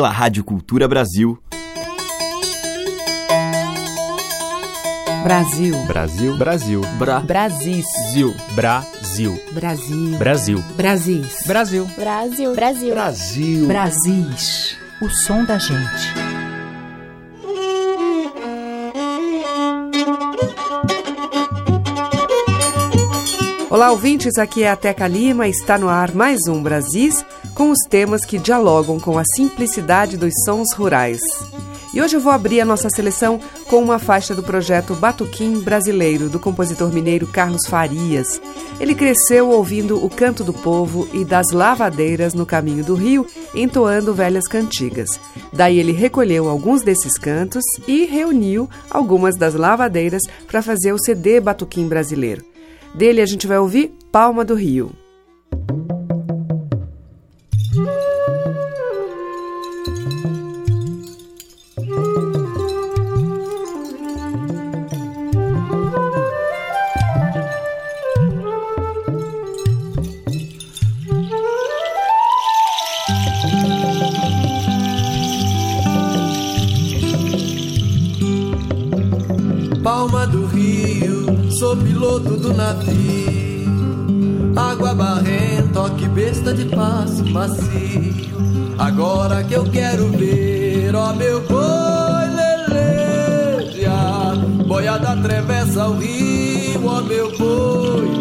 pela Rádio Cultura Brasil. Brasil. Brasil. Brasil. Bra. Brasil. Brasil. Brasil. Brasil. Brasil. Brasil. Brasil. Brasil. Brasil. Brasis. O som da gente. Olá, ouvintes. Aqui é a Teca Lima. Está no ar mais um Brasis com os temas que dialogam com a simplicidade dos sons rurais. E hoje eu vou abrir a nossa seleção com uma faixa do projeto Batuquim Brasileiro, do compositor mineiro Carlos Farias. Ele cresceu ouvindo o canto do povo e das lavadeiras no caminho do rio, entoando velhas cantigas. Daí ele recolheu alguns desses cantos e reuniu algumas das lavadeiras para fazer o CD Batuquim Brasileiro. Dele a gente vai ouvir Palma do Rio. Sou piloto do navio. Água barrenta, que besta de passo macio. Agora que eu quero ver, ó meu boi leleja. Boiada atravessa o rio, ó meu boi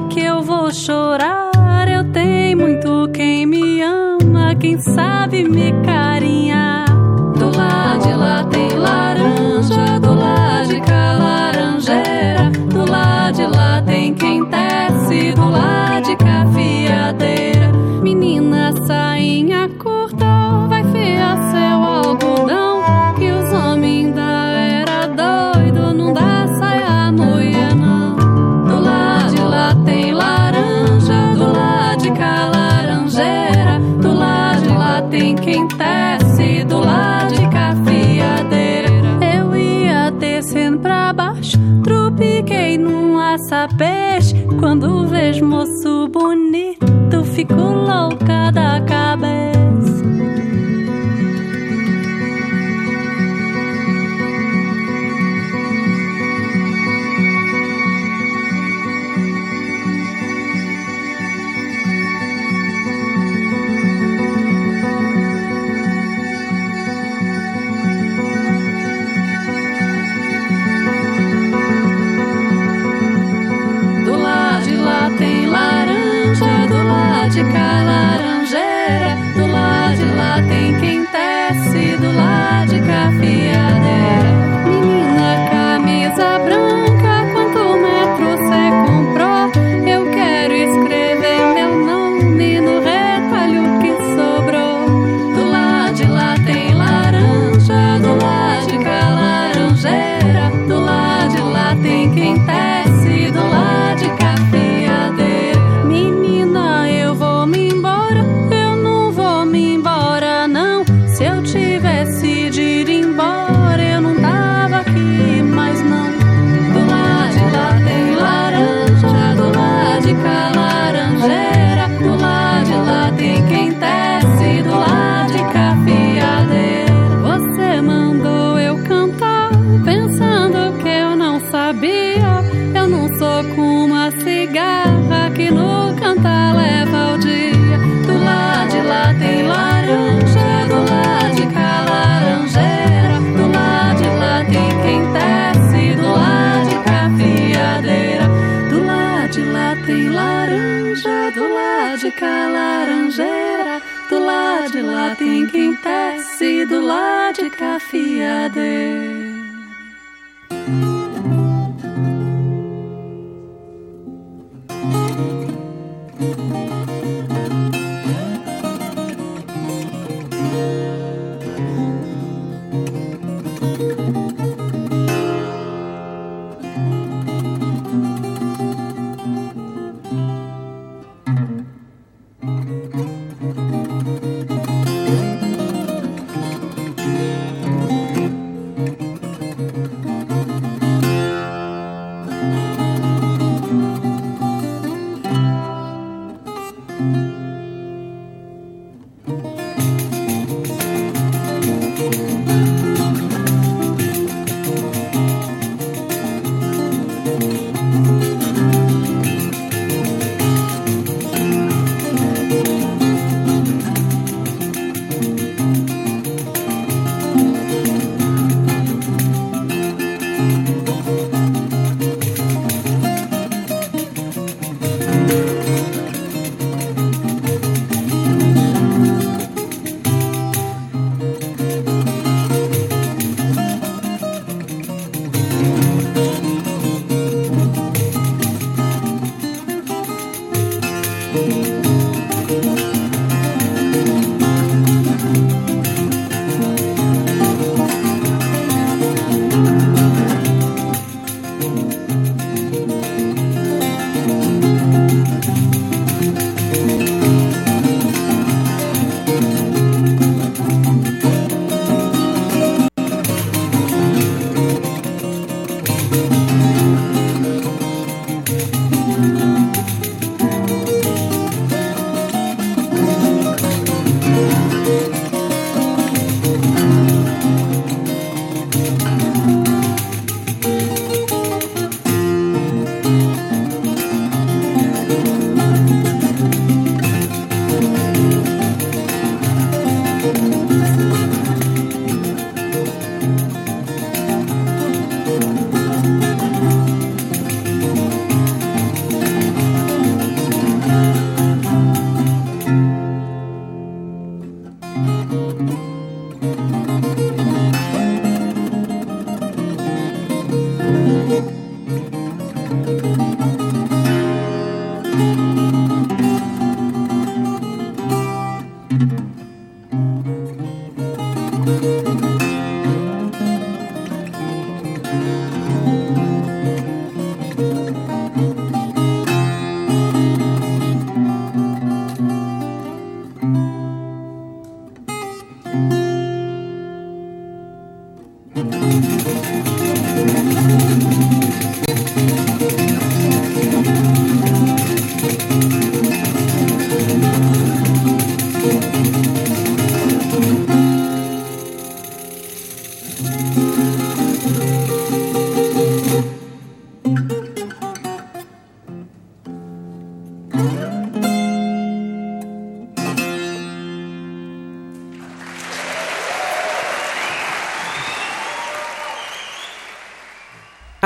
que eu vou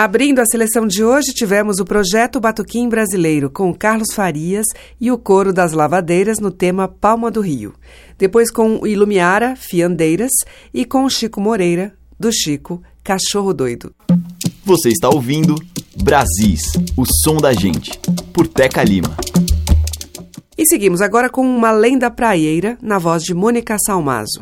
Abrindo a seleção de hoje, tivemos o projeto Batuquim Brasileiro com Carlos Farias e o Coro das Lavadeiras no tema Palma do Rio. Depois com o Ilumiara, Fiandeiras e com Chico Moreira, do Chico, Cachorro Doido. Você está ouvindo Brasis, o som da gente, por Teca Lima. E seguimos agora com uma lenda praieira na voz de Mônica Salmazo.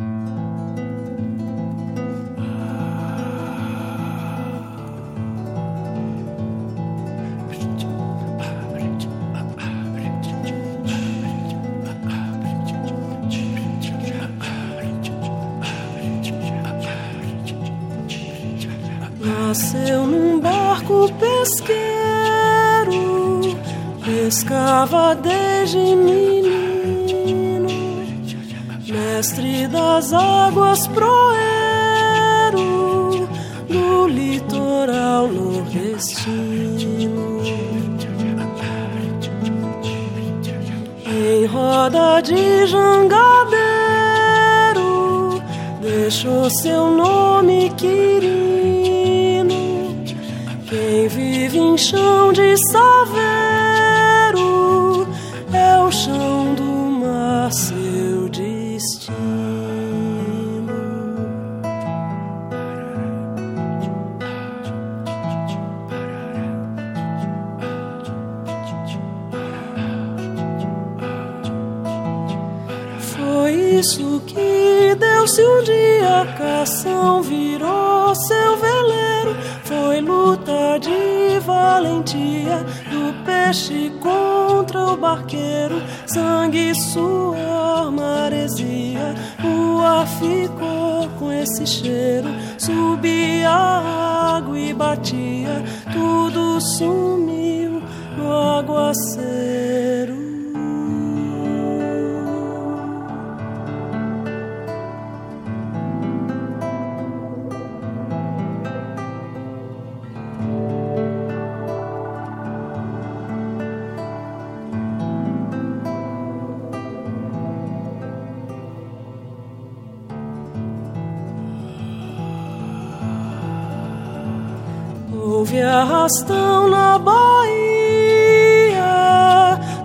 Arrastão na Bahia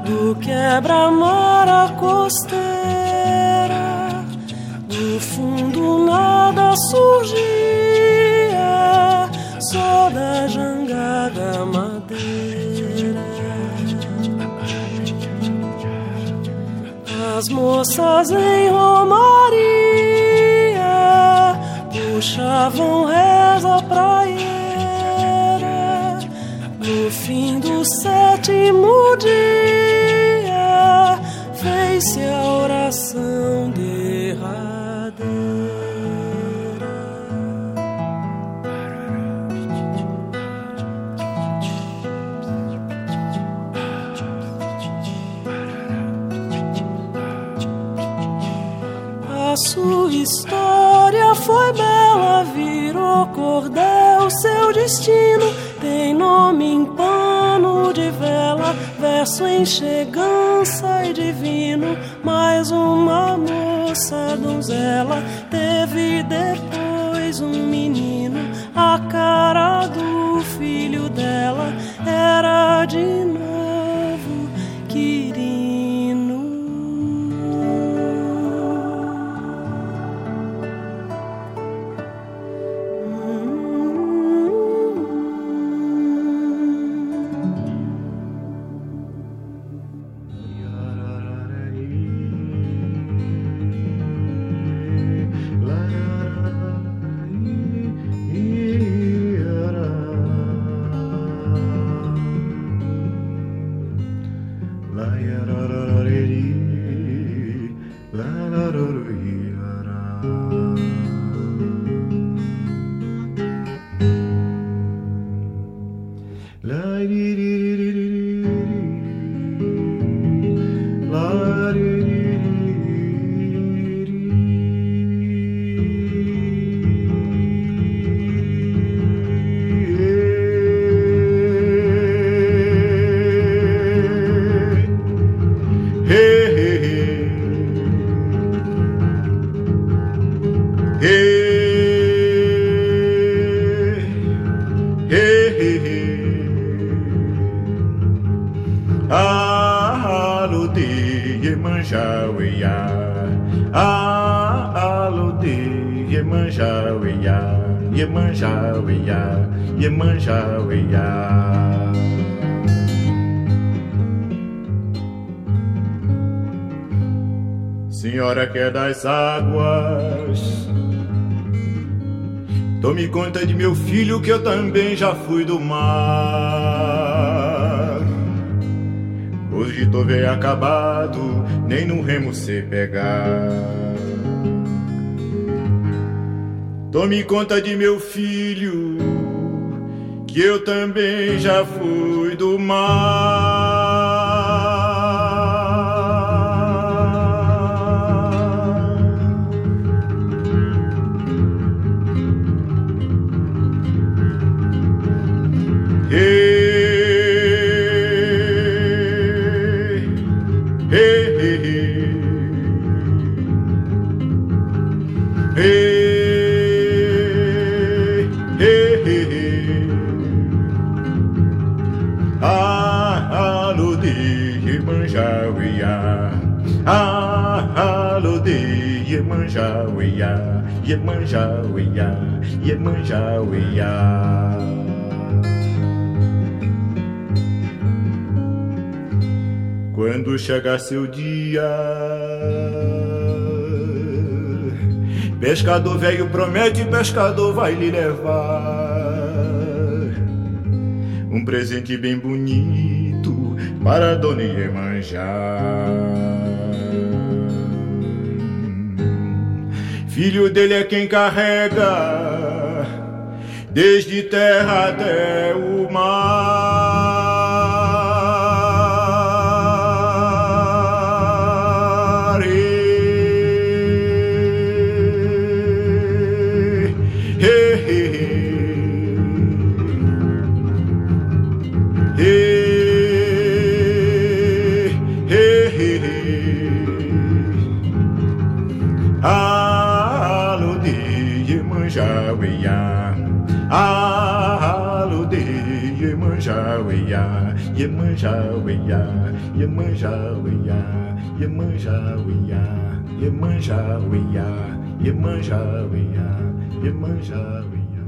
do quebra-mar à costeira. Do fundo nada surgia, só da jangada madeira. As moças em Romaria puxavam reza sétimo dia, Sẽ águas Tome conta de meu filho que eu também já fui do mar. Hoje tô bem acabado, nem no remo se pegar. Tome conta de meu filho, que eu também já fui do mar. Iemanjá, Iemanjá, Iemanjá, Iemanjá. Quando chegar seu dia, pescador velho promete, pescador vai lhe levar um presente bem bonito para Dona Iemanjá. Filho dele é quem carrega, desde terra até o mar. manjaouia, ye manjaouia, ye manjaouia, ye manjaouia.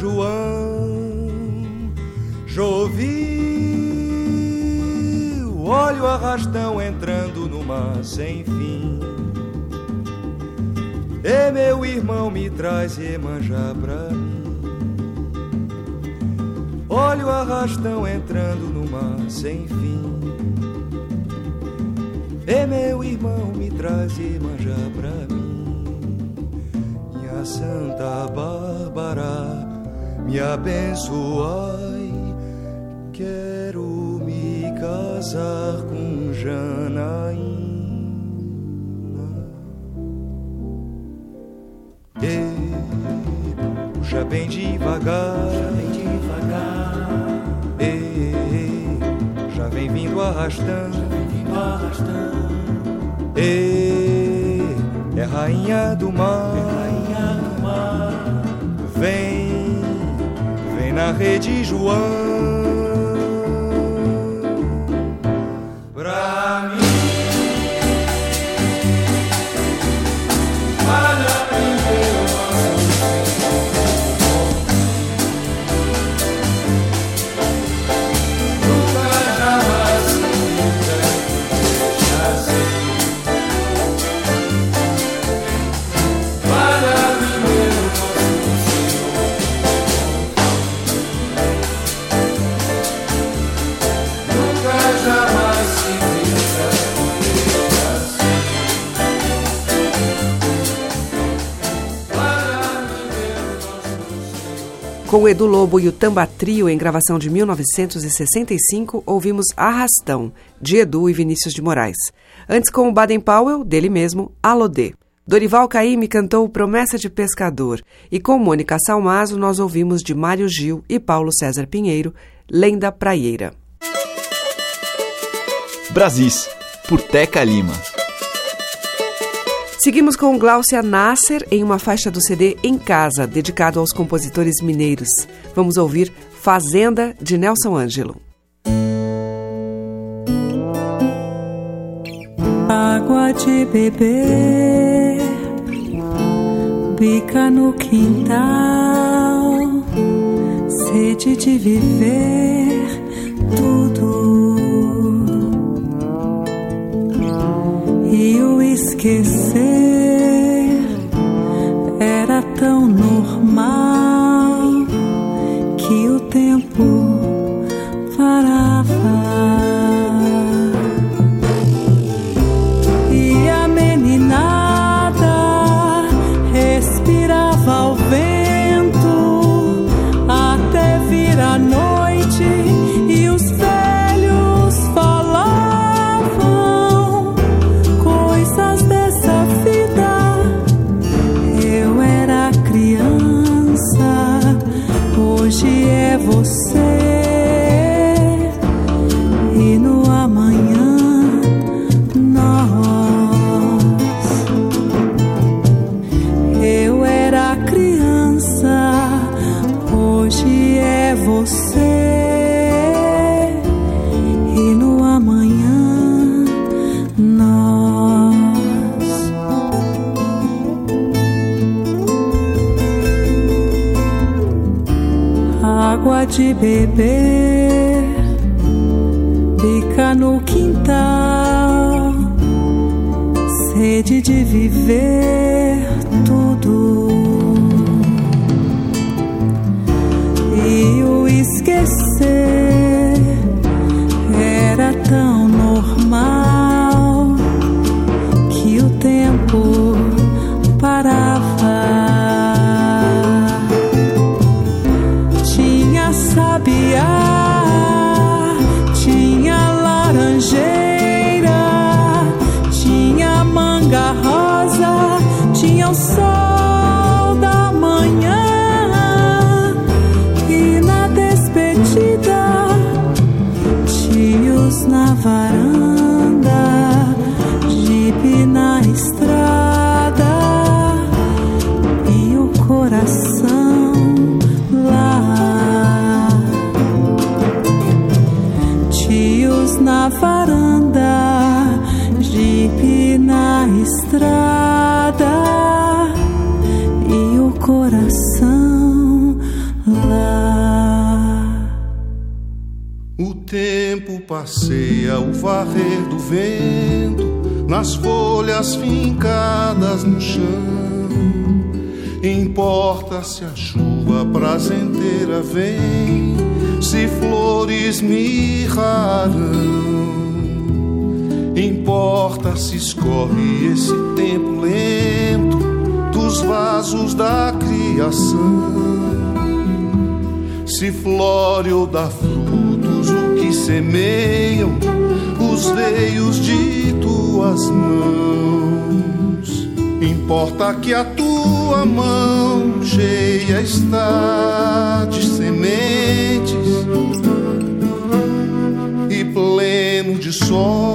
João. Joviu, olha o arrastão entrando no mar sem fim. E meu irmão me traz Iemanjá pra mim. Olha o arrastão entrando no mar sem fim. E meu irmão me traz Iemanjá pra mim. Minha Santa Bárbara, me abençoai. Quero me casar com Janaína. E puxa bem devagar, já bem devagar. E já vem vindo arrastando, já vem vindo arrastando. E é rainha do mar, é rainha do mar. Vem, vem na rede João. Com Edu Lobo e o Tamba Trio em gravação de 1965, ouvimos Arrastão, de Edu e Vinícius de Moraes. Antes, com o Baden Powell, dele mesmo, Alodê. Dorival Caymmi cantou Promessa de Pescador e com Mônica Salmazo nós ouvimos de Mário Gil e Paulo César Pinheiro, Lenda Praieira. Brasis, por Teca Lima. Seguimos com Gláucia Nasser em uma faixa do CD Em Casa, dedicado aos compositores mineiros. Vamos ouvir Fazenda, de Nelson Ângelo. Água de beber, bica no quintal, sede de viver tudo. Esquecer. Era tão normal que o tempo de beber, bica no quintal, sede de viver folhas fincadas no chão. Importa se a chuva prazenteira vem, se flores mirrarão. Importa se escorre esse tempo lento dos vasos da criação. Se flore ou dá frutos o que semeiam os veios de tuas mãos. Importa que a tua mão cheia está de sementes e pleno de sol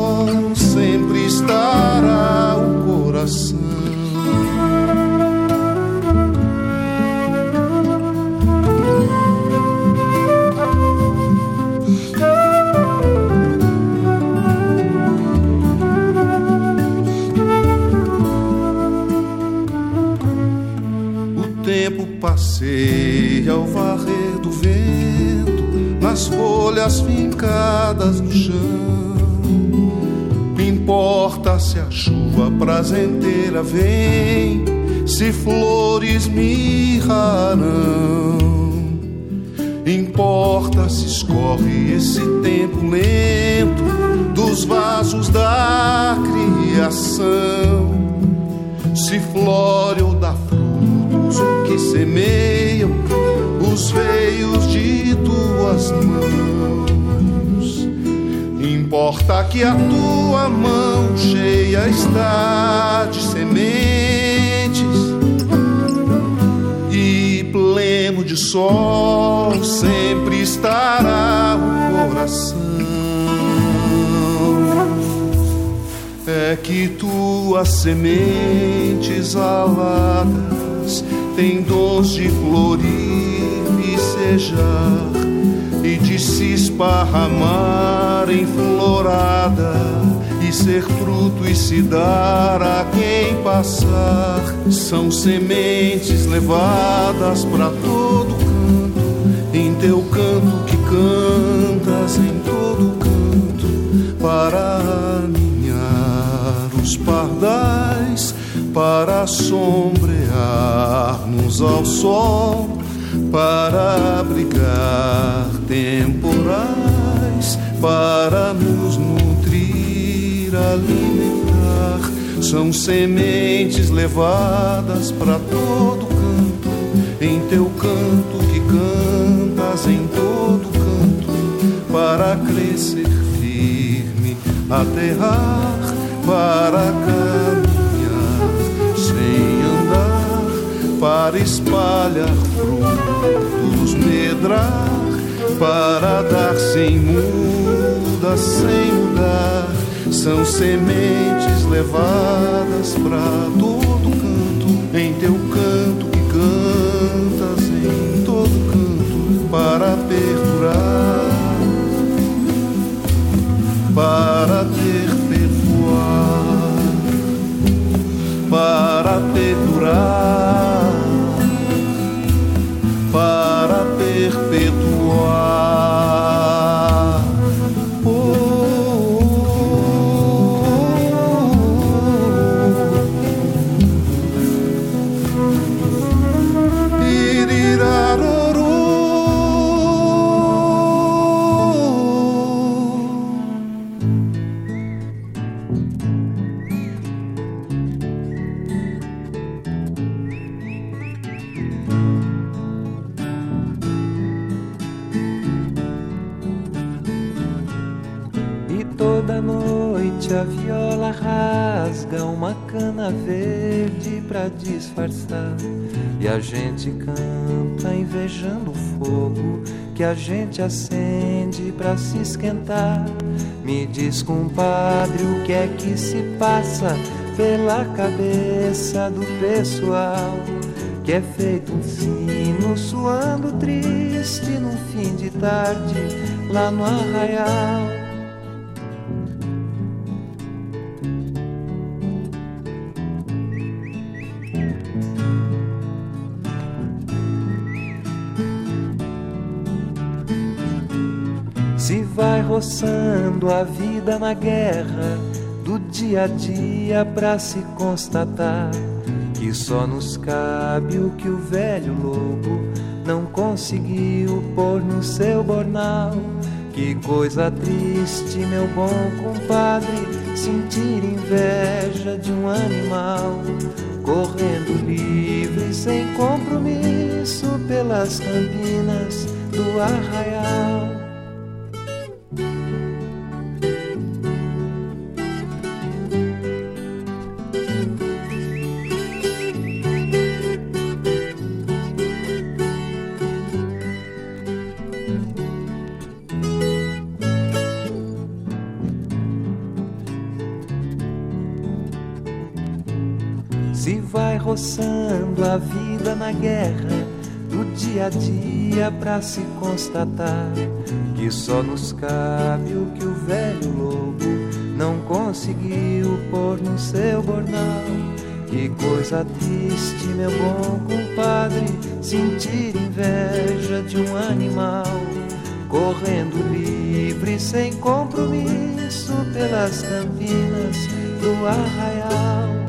fincadas no chão. Importa se a chuva prazenteira vem, se flores mirrarão. Importa se escorre esse tempo lento dos vasos da criação. Se flore ou dá frutos o que semeiam os veios de tuas mãos. Importa que a tua mão cheia está de sementes e pleno de sol sempre estará o coração. É que tuas sementes aladas têm dons de florir e sejar esparramar em florada e ser fruto e se dar a quem passar. São sementes levadas para todo canto, em teu canto que cantas em todo canto, para aninhar os pardais, para sombrear-nos ao sol para abrigar temporais, para nos nutrir, alimentar. São sementes levadas para todo canto, em teu canto que cantas em todo canto, para crescer firme, aterrar, para caminhar para espalhar frutos, medrar, para dar sem muda, sem mudar. São sementes levadas para todo canto, em teu canto que cantas em todo canto, para perdurar, para perpetuar, para perdurar disfarçar. E a gente canta invejando o fogo que a gente acende pra se esquentar. Me diz, compadre, o que é que se passa pela cabeça do pessoal que é feito um sino suando triste num fim de tarde lá no arraial. Vai roçando a vida na guerra do dia a dia pra se constatar que só nos cabe o que o velho lobo não conseguiu pôr no seu bornal. Que coisa triste, meu bom compadre, sentir inveja de um animal correndo livre sem compromisso pelas campinas do arraial. Roçando a vida na guerra do dia a dia para se constatar que só nos cabe o que o velho lobo não conseguiu pôr no seu bornal. Que coisa triste, meu bom compadre, sentir inveja de um animal correndo livre sem compromisso pelas campinas do arraial.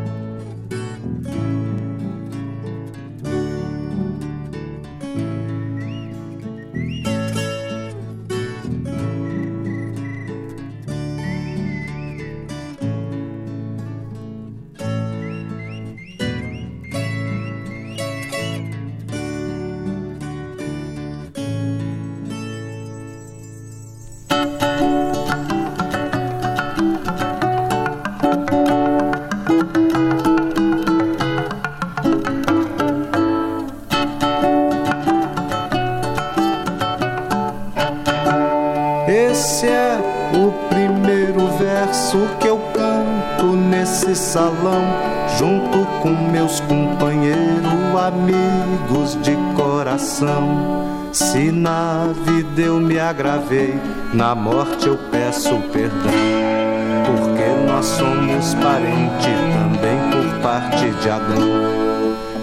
Agravei, na morte eu peço perdão. Porque nós somos parentes também por parte de Adão.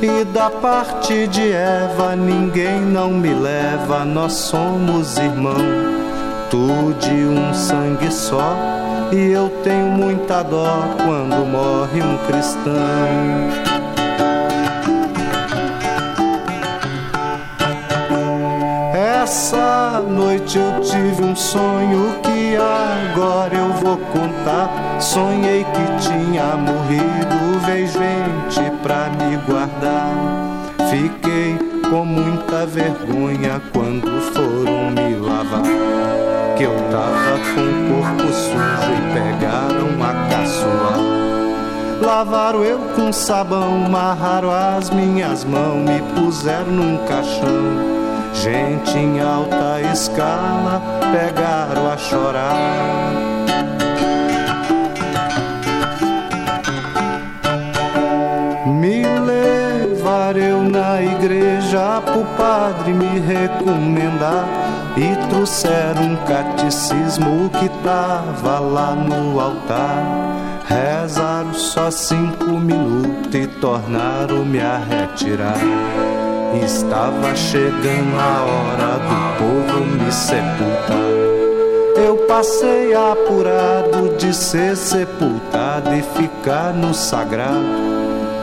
E da parte de Eva ninguém não me leva, nós somos irmão. Tu de um sangue só e eu tenho muita dó quando morre um cristão. Noite eu tive um sonho que agora eu vou contar. Sonhei que tinha morrido, veio gente pra me guardar. Fiquei com muita vergonha quando foram me lavar que eu tava com o corpo sujo e pegaram a caçoar. Lavaram eu com sabão, amarraram as minhas mãos, me puseram num caixão. Gente em alta escala pegaram a chorar. Me levar eu na igreja pro padre me recomendar e trouxeram um catecismo que tava lá no altar. Rezaram só cinco minutos e tornaram-me a retirar. Estava chegando a hora do povo me sepultar. Eu passei apurado de ser sepultado e ficar no sagrado.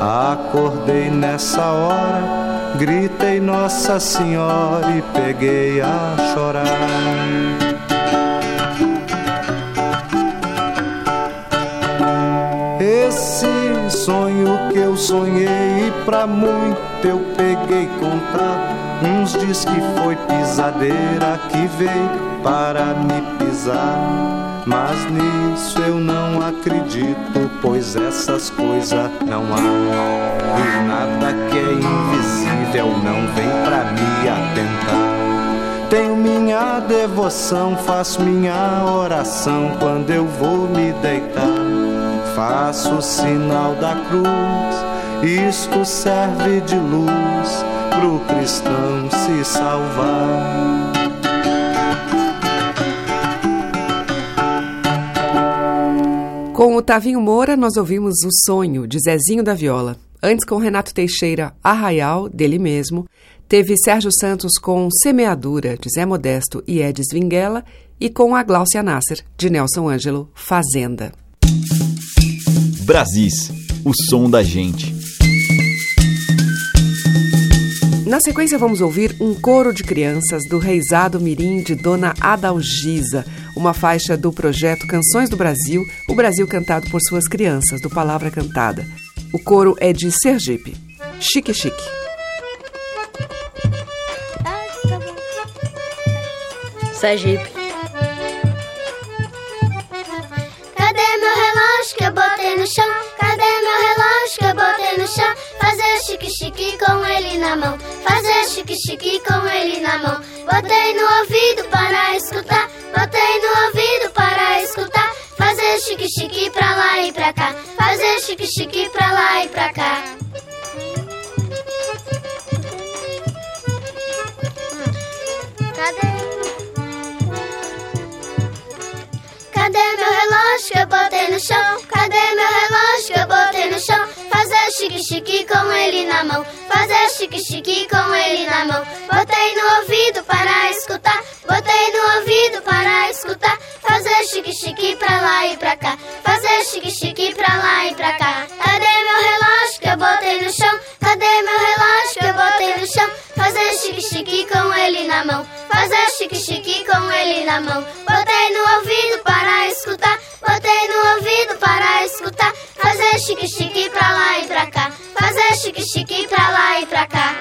Acordei nessa hora Gritei Nossa Senhora e peguei a chorar. Esse sonho que eu sonhei e pra muito eu peguei contar. Uns diz que foi pisadeira que veio para me pisar. Mas nisso eu não acredito, pois essas coisas não há. E nada que é invisível não vem pra me atentar. Tenho minha devoção, faço minha oração quando eu vou me deitar. Faço o sinal da cruz Isto serve de luz pro cristão se salvar. Com o Tavinho Moura, nós ouvimos O Sonho, de Zezinho da Viola. Antes, com Renato Teixeira, Arraial, dele mesmo. Teve Sérgio Santos com Semeadura, de Zé Modesto e Edis Vinguela. E com a Gláucia Nasser, de Nelson Ângelo, Fazenda. Brasis, o som da gente. Na sequência, vamos ouvir um coro de crianças do Reisado Mirim de Dona Adalgisa, uma faixa do projeto Canções do Brasil, o Brasil cantado por suas crianças, do Palavra Cantada. O coro é de Sergipe. Chique Chique. Sergipe. Cadê meu relógio que eu botei no chão? Chique-chique com ele na mão. Fazer chique-chique com ele na mão. Botei no ouvido para escutar. Botei no ouvido para escutar. Fazer chique-chique pra lá e pra cá. Fazer chique-chique pra lá e pra cá. Cadê? Cadê meu relógio que eu botei no chão? Cadê meu relógio que eu botei no chão? Fazer chique-chique com ele na mão. Fazer chique-chique com ele na mão. Botei no ouvido para escutar. Botei no ouvido para escutar. Fazer chique-chique pra lá e pra cá. Fazer chique-chique pra lá e pra cá. Cadê meu relógio que eu botei no chão? Cadê meu relógio que eu botei no chão? Fazer chique-chique com ele na mão. Fazer chique-chique com ele na mão. Botei no ouvido para escutar. Botei no ouvido para escutar. Fazer chique-chique pra lá e pra cá. Fazer chique-chique pra lá e pra cá.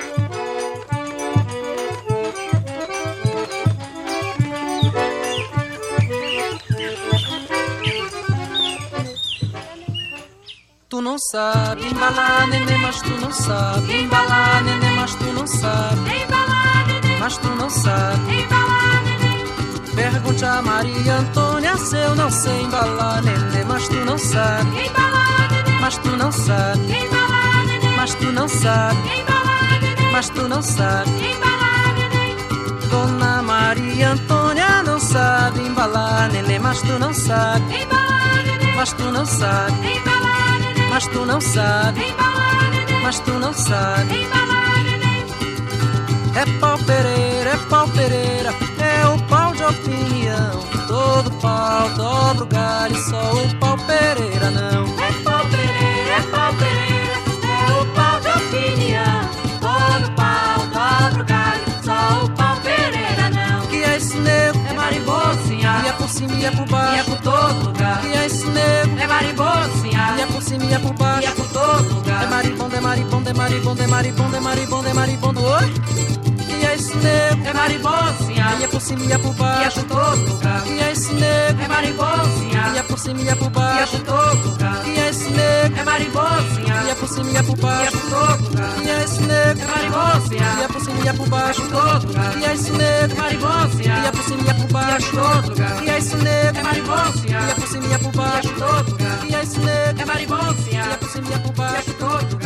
Tu não sabe embalar, neném, mas tu não sabe embalar, neném, mas tu não sabe embalar, neném, mas tu não sabe embalar, neném. Pergunte a Maria Antônia se eu não sei embalar, neném, mas tu não sabe embalar, neném, mas tu não sabe embalar, neném, mas tu não sabe embalar, neném, mas tu não sabe embalar, neném. Dona Maria Antônia não sabe embalar, neném, mas tu não sabe embalar, neném, mas tu não sabe embalar mas tu não sabe, mas tu não sabe. É pau pereira, é pau pereira, é o pau de opinião. Todo pau dobra o galho, só o pau pereira não. É pau pereira, é pau pereira, é o pau de opinião. Todo pau dobra o galho, só o pau pereira não. Que é esse nego? É marimbocinha, e é por cima e é por e é e é por baixo, e é por todo lugar. É maribondo, é maribondo, é maribondo, é maribondo, é maribondo, é maribondo, oi? E é esse nego? É marimbocinha, e é por cima e é por e é baixo, por todo lugar. Que é esse nego? É marimbocinha, e é por cima e é por e é baixo, por todo lugar. Que é esse nego? É marimbocinha, e é por cima e é por e é baixo, por todo lugar. Que é esse nego? É marimbocinha, e é por cima e é por baixo, e é todo lugar. Que é esse nego? É marimbocinha, e é por cima e é por baixo, todo lugar. Que é esse nego? É marimbocinha, e é por cima e é por baixo, e é todo lugar. Que é esse nego? É marimbocinha, e é por cima e é por e é baixo, todo lugar.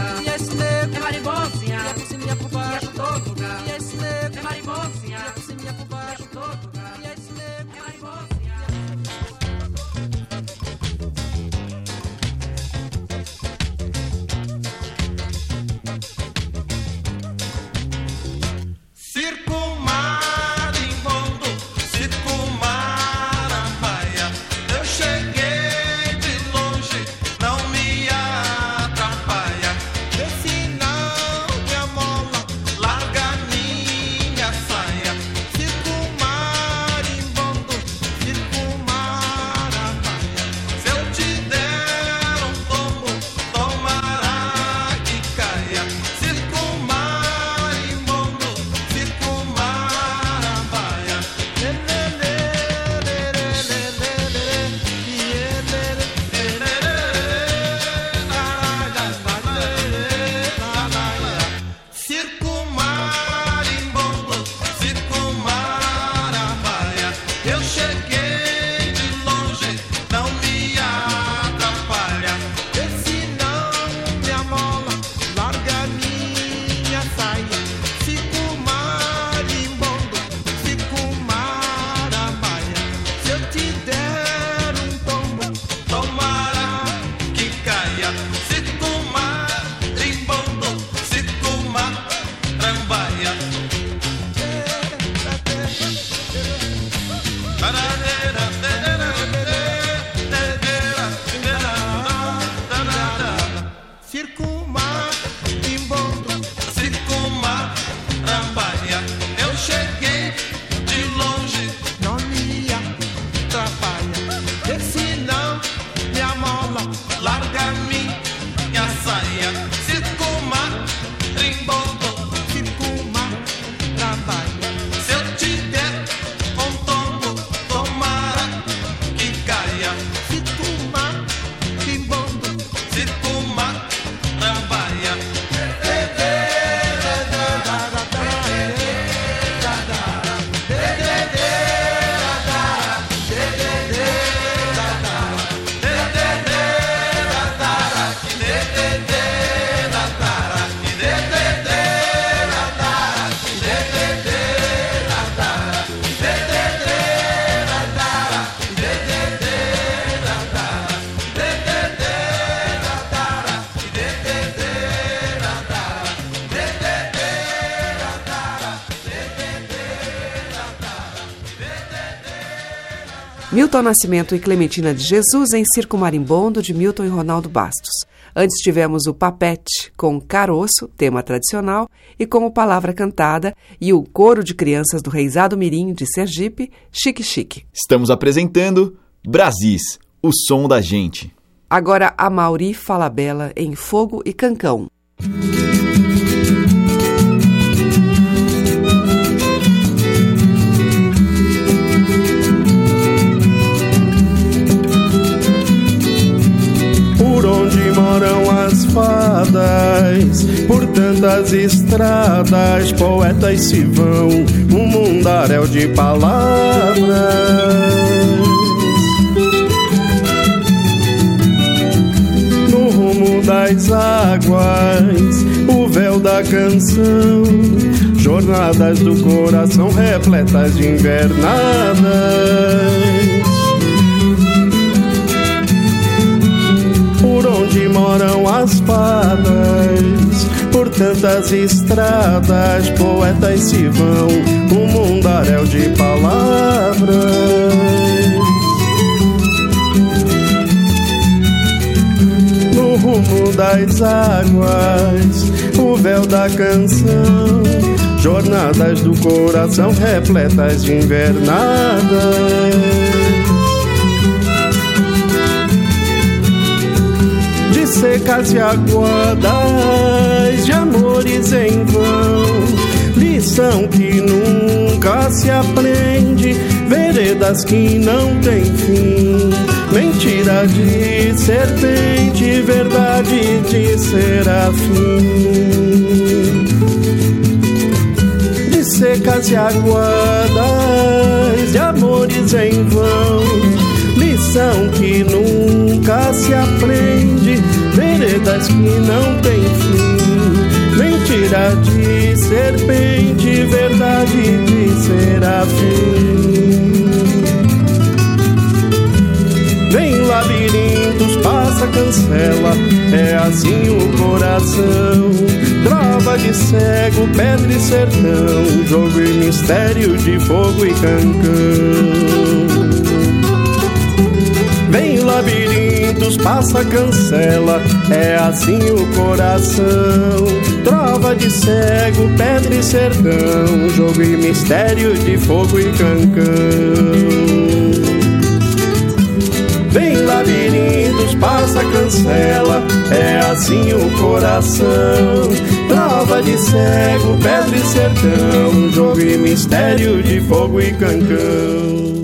Milton Nascimento e Clementina de Jesus em Circo Marimbondo, de Milton e Ronaldo Bastos. Antes tivemos o Papete com Caroço, tema tradicional, e como palavra cantada, e o coro de crianças do Reisado Mirim de Sergipe, Chique Chique. Estamos apresentando Brasis, o som da gente. Agora a Mauri Falabella em Fogo e Cancão. Fadas, por tantas estradas, poetas se vão, um mundaréu de palavras. No rumo das águas, o véu da canção, jornadas do coração repletas de invernadas. Moram as fadas, por tantas estradas, poetas se vão, um mundaréu de palavras. No rumo das águas, o véu da canção, jornadas do coração repletas de invernadas. Secas e aguadas de amores em vão. Lição que nunca se aprende, veredas que não têm fim. Mentira de serpente, verdade de serafim. De secas e aguadas de amores em vão. Lição que nunca se aprende veredas que não têm fim. Mentira de serpente, verdade de serafim. Vem labirintos, passa, cancela, é assim o coração. Trava de cego, pedra e sertão, jogo e mistério de fogo e cancão. Passa, cancela, é assim o coração. Trova de cego, pedra e sertão, jogo e mistério de fogo e cancão. Vem labirintos, passa, cancela, é assim o coração. Trova de cego, pedra e sertão, jogo e mistério de fogo e cancão.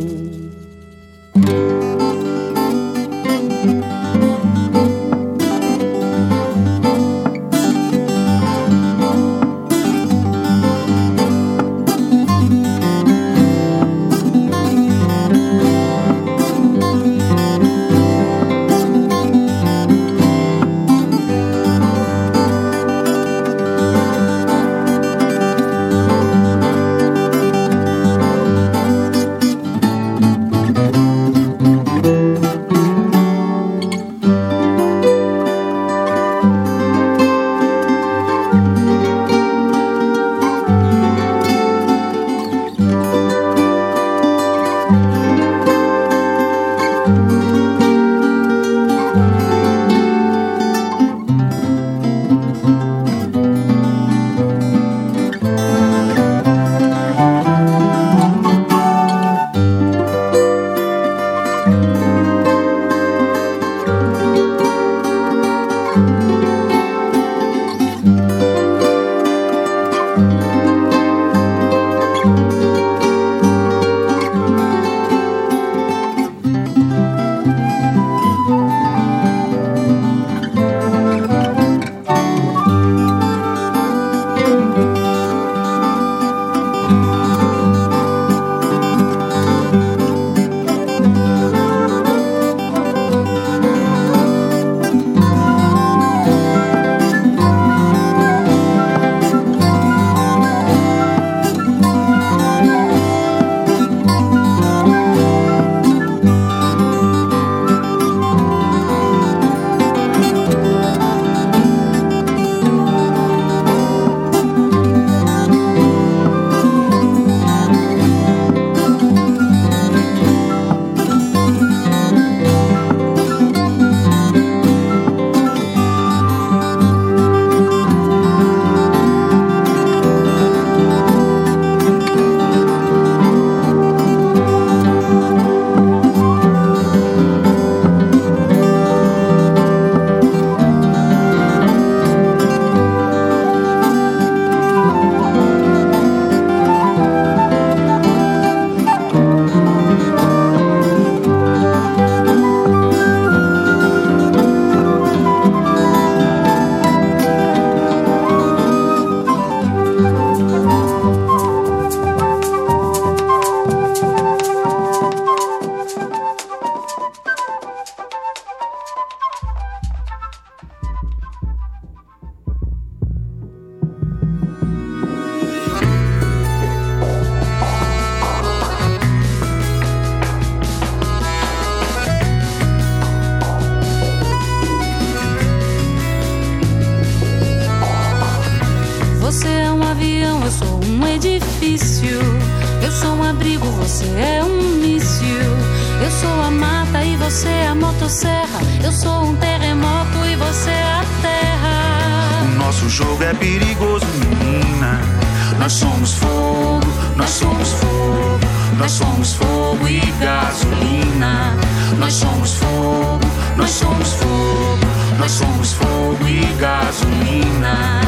Nós somos fogo, nós somos fogo e gasolina. Nós somos fogo, nós somos fogo, nós somos fogo e gasolina.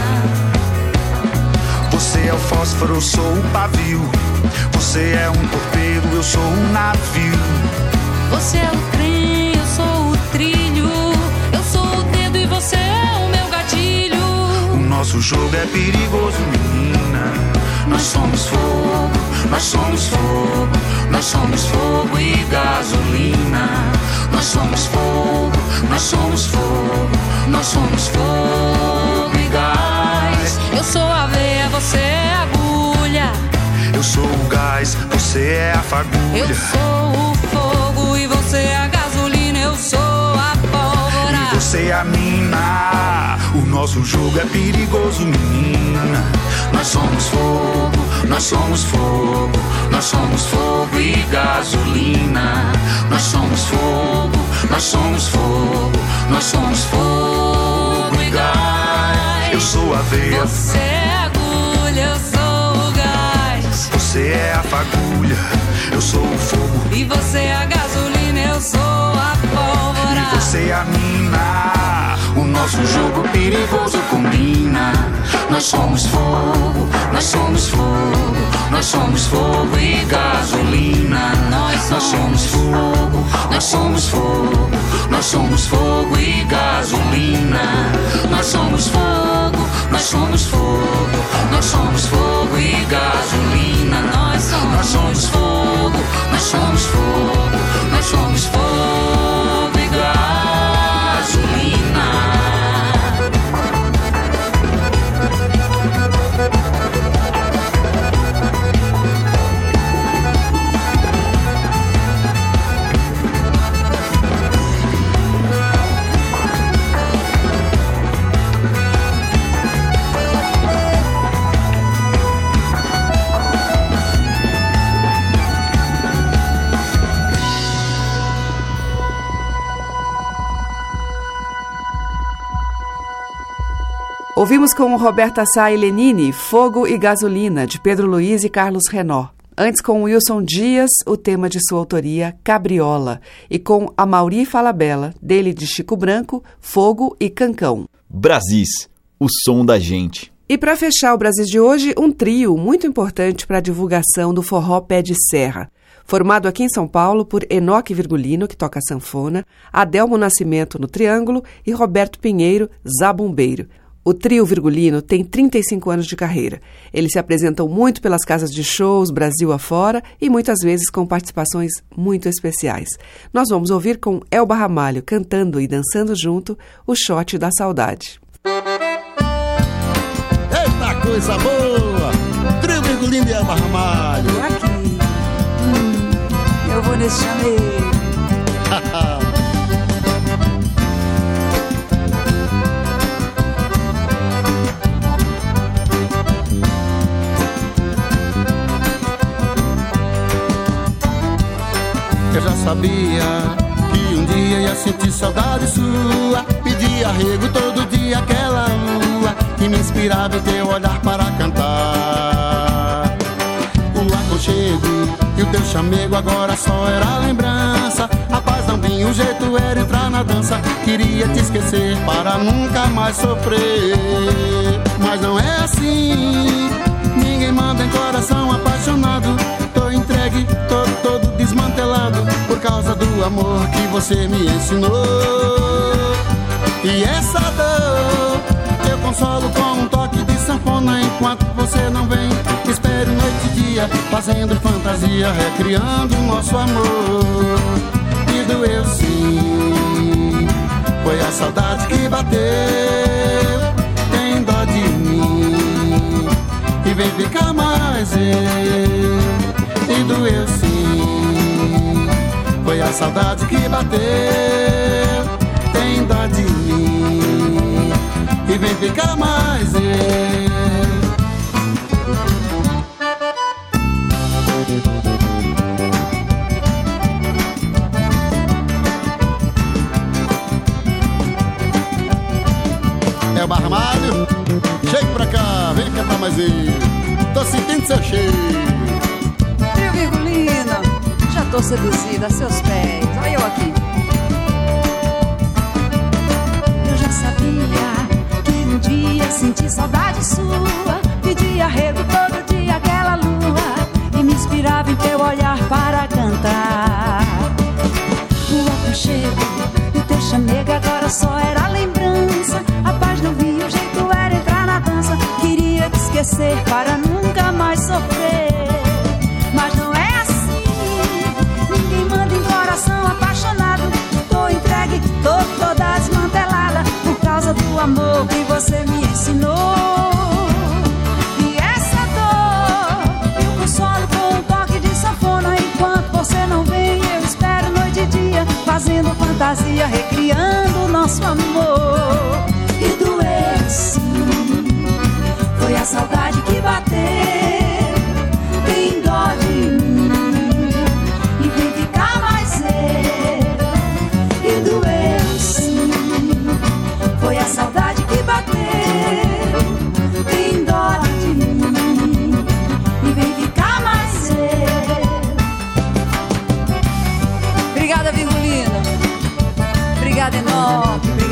Você é o fósforo, eu sou o pavio. Você é um torpedo, eu sou um navio. Você é o trem, eu sou o trilho. Eu sou o dedo e você é o meu gatilho. O nosso jogo é perigoso, menina. Nós somos fogo, nós somos fogo, nós somos fogo e gasolina. Nós somos fogo, nós somos fogo, nós somos fogo e gás. Eu sou a veia, você é a agulha. Eu sou o gás, você é a fagulha. Eu sou o fogo e você é a gasolina. Eu sou a pólvora. E você é a mina. O nosso jogo é perigoso, menina. Nós somos fogo, nós somos fogo, nós somos fogo e gasolina. Nós somos fogo, nós somos fogo, nós somos fogo e gás. Eu sou a veia, Você é a agulha, eu sou o gás. você é a fagulha, eu sou o fogo. E você é a gasolina, eu sou E você é a mina. O nosso jogo perigoso combina. Nós somos fogo, nós somos fogo, nós somos fogo e gasolina. Nós, nós somos fogo, nós somos fogo, nós somos fogo e gasolina. Nós somos fogo, nós somos fogo, nós somos fogo e gasolina. Nós somos, nós somos fogo, nós somos fogo, nós somos fogo Ouvimos com Roberta Sá e Lenine Fogo e Gasolina, de Pedro Luiz e Carlos Renó. Antes, com Wilson Dias, o tema de sua autoria, Cabriola. E com Amauri Falabella, dele de Chico Branco, Fogo e Cancão. Brasis, o som da gente. E para fechar o Brasil de hoje, um trio muito importante para a divulgação do forró pé de serra. Formado aqui em São Paulo por Enoque Virgulino, que toca sanfona, Adelmo Nascimento no triângulo e Roberto Pinheiro, zabumbeiro. O trio Virgulino tem 35 anos de carreira. Eles se apresentam muito pelas casas de shows, Brasil afora, e muitas vezes com participações muito especiais. Nós vamos ouvir com Elba Ramalho cantando e dançando junto o Shot da Saudade. Eita coisa boa! Trio Virgulino e Elba Ramalho. Aqui. Hum, eu vou nesse chameiro. Eu já sabia que um dia ia sentir saudade sua. Pedia arrego todo dia aquela lua que me inspirava em teu olhar para cantar. O aconchego e o teu chamego agora só era lembrança. A paz não vinha, o jeito era entrar na dança. Queria te esquecer para nunca mais sofrer. Mas não é assim. Ninguém manda em coração apaixonado. Tô entregue, tô todo desmantelado por causa do amor que você me ensinou. E essa dor eu consolo com um toque de sanfona enquanto você não vem. Espero noite e dia, fazendo fantasia, recriando nosso amor. E doeu sim, foi a saudade que bateu. Tem dó de mim e vem ficar mais eu. E doeu sim, a saudade que bateu. Tem dó de mim e vem ficar mais eu. É o armário, chega pra cá, vem cantar mais eu. Tô sentindo seu cheiro. Tô seduzida a seus pés. Olha eu aqui. Eu já sabia que um dia senti saudade sua. Pedia arrego todo dia aquela lua. E me inspirava em teu olhar para cantar. O aconchego e teu chamego agora só era lembrança. A paz não via, o jeito era entrar na dança. Queria te esquecer para nunca mais sofrer. Mas não é amor que você me ensinou. E essa dor eu consolo com um toque de sanfona. Enquanto você não vem, eu espero noite e dia. Fazendo fantasia, recriando nosso amor. E doeu sim. Foi a saudade que bateu.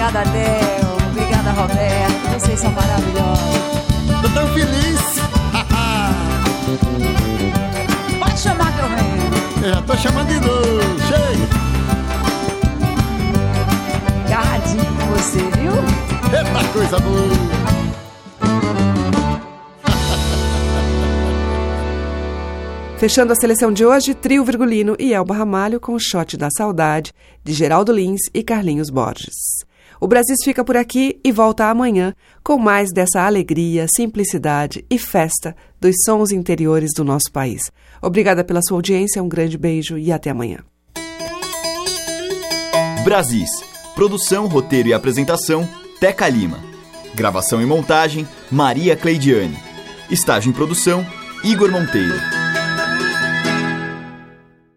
Obrigada, Del. Obrigada, Roberto. Vocês são maravilhosos. Tô tão feliz. Pode chamar que eu venho. Eu já tô chamando de novo. Chega. Agarradinho com você, viu? Eita coisa boa. Fechando a seleção de hoje, Trio Virgulino e Elba Ramalho com o Shot da Saudade, de Geraldo Lins e Carlinhos Borges. O Brasil fica por aqui e volta amanhã com mais dessa alegria, simplicidade e festa dos sons interiores do nosso país. Obrigada pela sua audiência, um grande beijo e até amanhã. Brasis. Produção, roteiro e apresentação, Teca Lima. Gravação e montagem, Maria Cleidiane. Estágio em produção, Igor Monteiro.